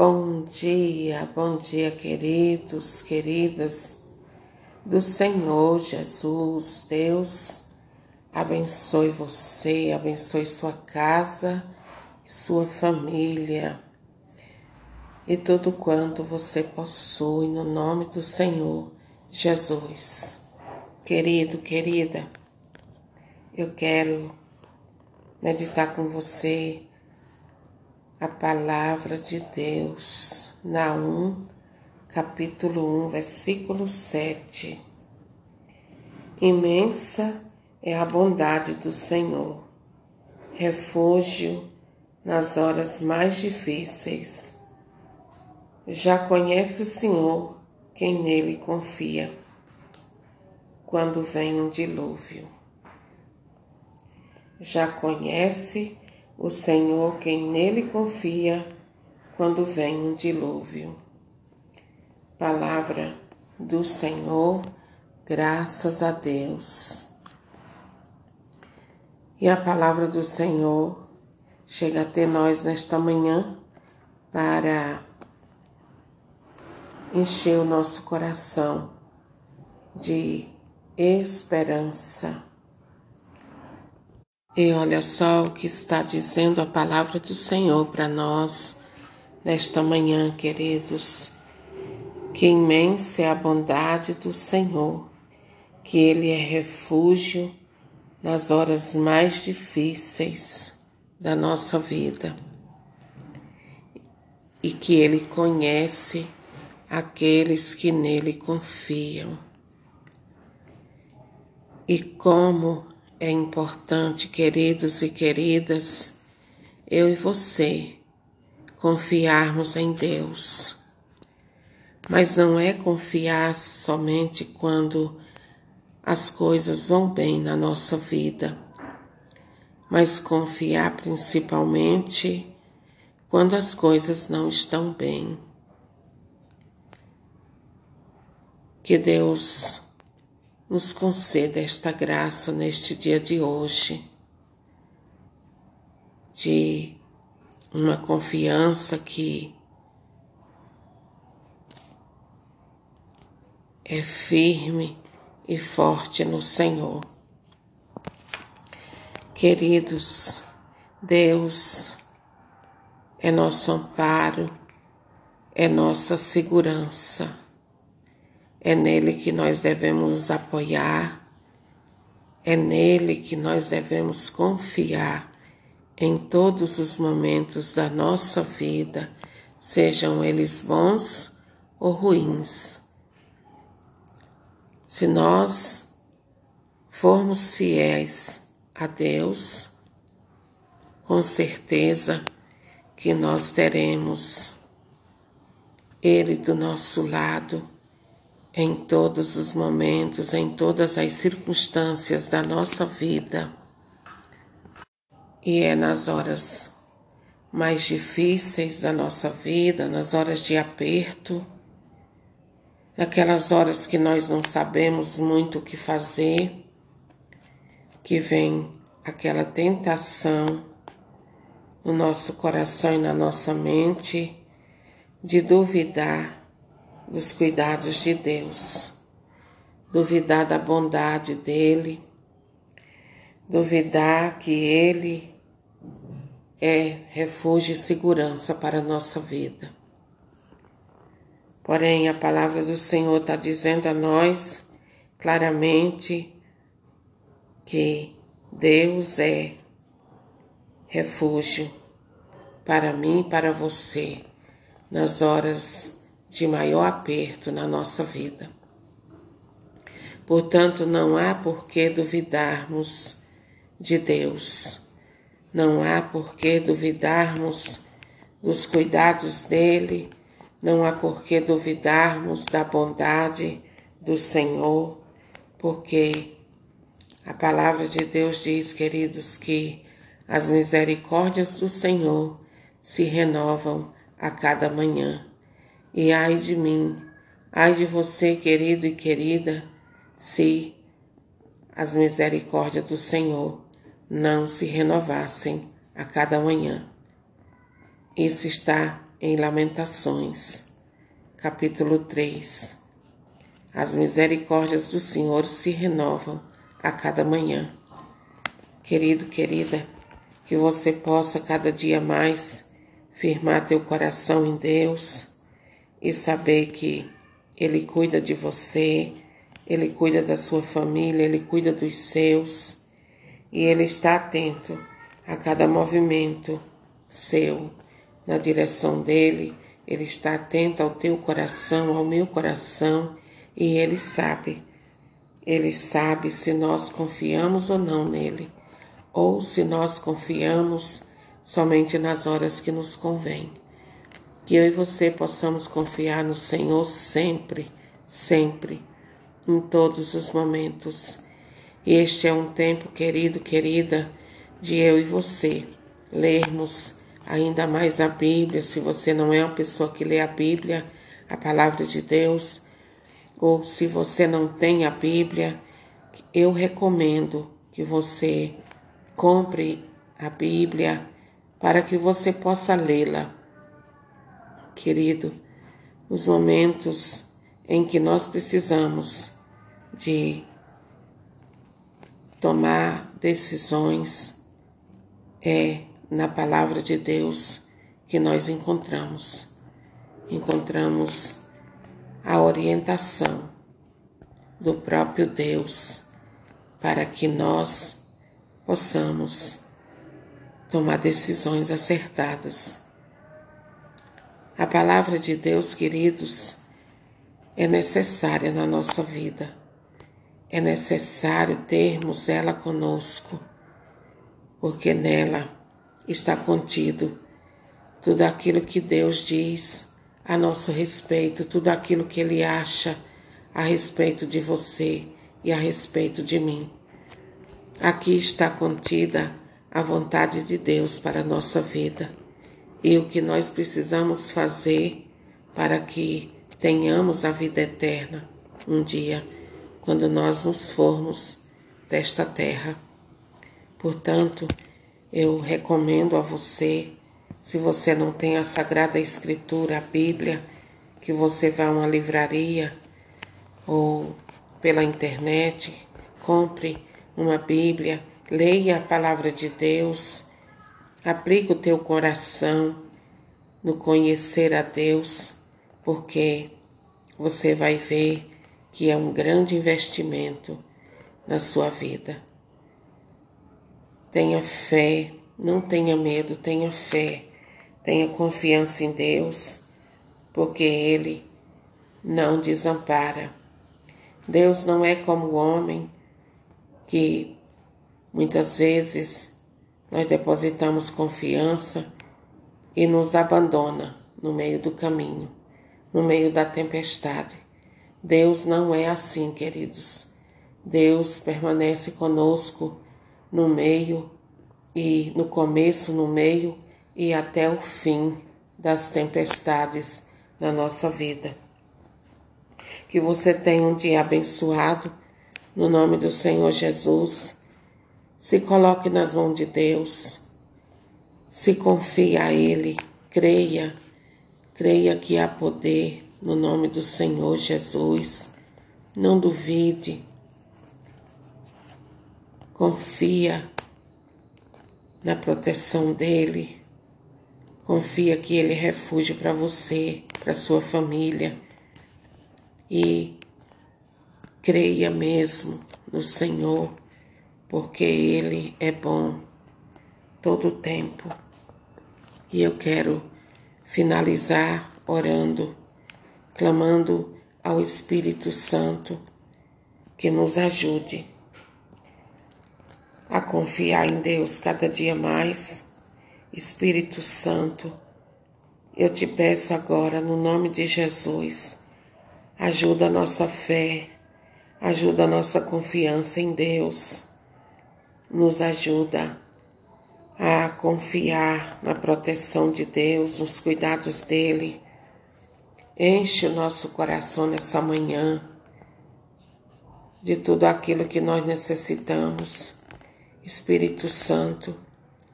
Bom dia, bom dia, queridos, queridas do Senhor Jesus. Deus abençoe você, abençoe sua casa sua família e tudo quanto você possui no nome do Senhor Jesus. Querido, querida, eu quero meditar com você a palavra de Deus, Naum, capítulo 1, versículo 7. Imensa é a bondade do Senhor, refúgio nas horas mais difíceis. Já conhece o Senhor quem nele confia, quando vem um dilúvio. Já conhece o Senhor quem nele confia quando vem um dilúvio. Palavra do Senhor, graças a Deus. E a palavra do Senhor chega até nós nesta manhã para encher o nosso coração de esperança e olha só o que está dizendo a palavra do Senhor para nós nesta manhã, queridos. Que imensa é a bondade do Senhor, que Ele é refúgio nas horas mais difíceis da nossa vida e que Ele conhece aqueles que nele confiam. E como é importante, queridos e queridas, eu e você confiarmos em Deus. Mas não é confiar somente quando as coisas vão bem na nossa vida, mas confiar principalmente quando as coisas não estão bem. Que Deus nos conceda esta graça neste dia de hoje, de uma confiança que é firme e forte no Senhor. Queridos, Deus é nosso amparo, é nossa segurança. É nele que nós devemos nos apoiar, é nele que nós devemos confiar em todos os momentos da nossa vida, sejam eles bons ou ruins. Se nós formos fiéis a Deus, com certeza que nós teremos Ele do nosso lado em todos os momentos, em todas as circunstâncias da nossa vida. E é nas horas mais difíceis da nossa vida, nas horas de aperto, naquelas horas que nós não sabemos muito o que fazer, que vem aquela tentação no nosso coração e na nossa mente de duvidar dos cuidados de Deus, duvidar da bondade dele, duvidar que ele é refúgio e segurança para a nossa vida. Porém, a palavra do Senhor está dizendo a nós claramente que Deus é refúgio para mim e para você nas horas de maior aperto na nossa vida. Portanto, não há por que duvidarmos de Deus, não há por que duvidarmos dos cuidados dele, não há por que duvidarmos da bondade do Senhor, porque a palavra de Deus diz, queridos, que as misericórdias do Senhor se renovam a cada manhã. E ai de mim, ai de você, querido e querida, se as misericórdias do Senhor não se renovassem a cada manhã. Isso está em Lamentações, capítulo 3. As misericórdias do Senhor se renovam a cada manhã. Querido, querida, que você possa cada dia mais firmar teu coração em Deus e saber que Ele cuida de você, Ele cuida da sua família, Ele cuida dos seus e Ele está atento a cada movimento seu na direção dele. Ele está atento ao teu coração, ao meu coração e ele sabe. Ele sabe se nós confiamos ou não nele ou se nós confiamos somente nas horas que nos convém. Que eu e você possamos confiar no Senhor sempre, sempre, em todos os momentos. E este é um tempo, querido, querida, de eu e você lermos ainda mais a Bíblia. Se você não é uma pessoa que lê a Bíblia, a palavra de Deus, ou se você não tem a Bíblia, eu recomendo que você Compre a Bíblia para que você possa lê-la. Querido, nos momentos em que nós precisamos de tomar decisões, é na palavra de Deus que nós encontramos. Encontramos a orientação do próprio Deus para que nós possamos tomar decisões acertadas. A palavra de Deus, queridos, é necessária na nossa vida. É necessário termos ela conosco, porque nela está contido tudo aquilo que Deus diz a nosso respeito, tudo aquilo que Ele acha a respeito de você e a respeito de mim. Aqui está contida a vontade de Deus para a nossa vida e o que nós precisamos fazer para que tenhamos a vida eterna um dia, quando nós nos formos desta terra. Portanto, eu recomendo a você, se você não tem a Sagrada Escritura, a Bíblia, que você vá a uma livraria ou pela internet, compre uma Bíblia, leia a palavra de Deus, aplique o teu coração no conhecer a Deus, porque você vai ver que é um grande investimento na sua vida. Tenha fé, não tenha medo, tenha fé, tenha confiança em Deus, porque Ele não desampara. Deus não é como o homem que muitas vezes nós depositamos confiança e nos abandona no meio do caminho, no meio da tempestade. Deus não é assim, queridos. Deus permanece conosco no meio e no começo, no meio e até o fim das tempestades na nossa vida. Que você tenha um dia abençoado no nome do Senhor Jesus. Se coloque nas mãos de Deus. Se confie a Ele. Creia. Creia que há poder no nome do Senhor Jesus. Não duvide. Confia na proteção dele. Confia que ele é refúgio para você, para sua família. E Creia mesmo no Senhor, porque Ele é bom todo o tempo. E eu quero finalizar orando, clamando ao Espírito Santo que nos ajude a confiar em Deus cada dia mais. Espírito Santo, eu te peço agora, no nome de Jesus, ajuda a nossa fé ajuda a nossa confiança em Deus, nos ajuda a confiar na proteção de Deus, nos cuidados dele. Enche o nosso coração nessa manhã de tudo aquilo que nós necessitamos. Espírito Santo,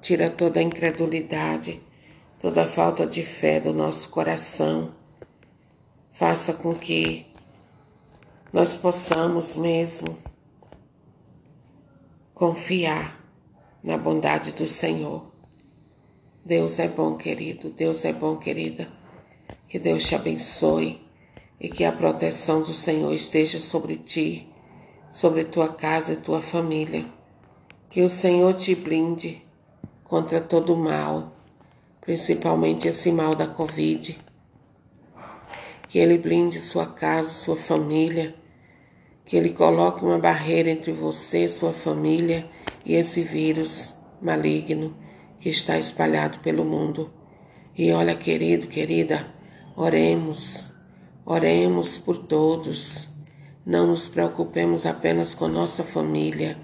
tira toda a incredulidade, toda falta de fé do nosso coração. Faça com que nós possamos mesmo confiar na bondade do Senhor. Deus é bom, querido, Deus é bom, querida. Que Deus te abençoe e que a proteção do Senhor esteja sobre ti, sobre tua casa e tua família. Que o Senhor te blinde contra todo o mal, principalmente esse mal da Covid. Que Ele blinde sua casa, sua família. Que Ele coloque uma barreira entre você, sua família e esse vírus maligno que está espalhado pelo mundo. E olha, querido, querida, oremos, oremos por todos. Não nos preocupemos apenas com nossa família.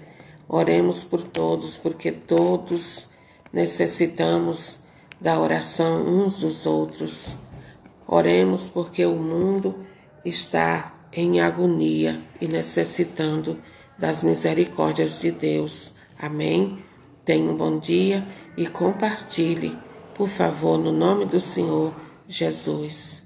Oremos por todos, porque todos necessitamos da oração uns dos outros. Oremos porque o mundo está em agonia e necessitando das misericórdias de Deus. Amém? Tenha um bom dia e compartilhe, por favor, no nome do Senhor Jesus.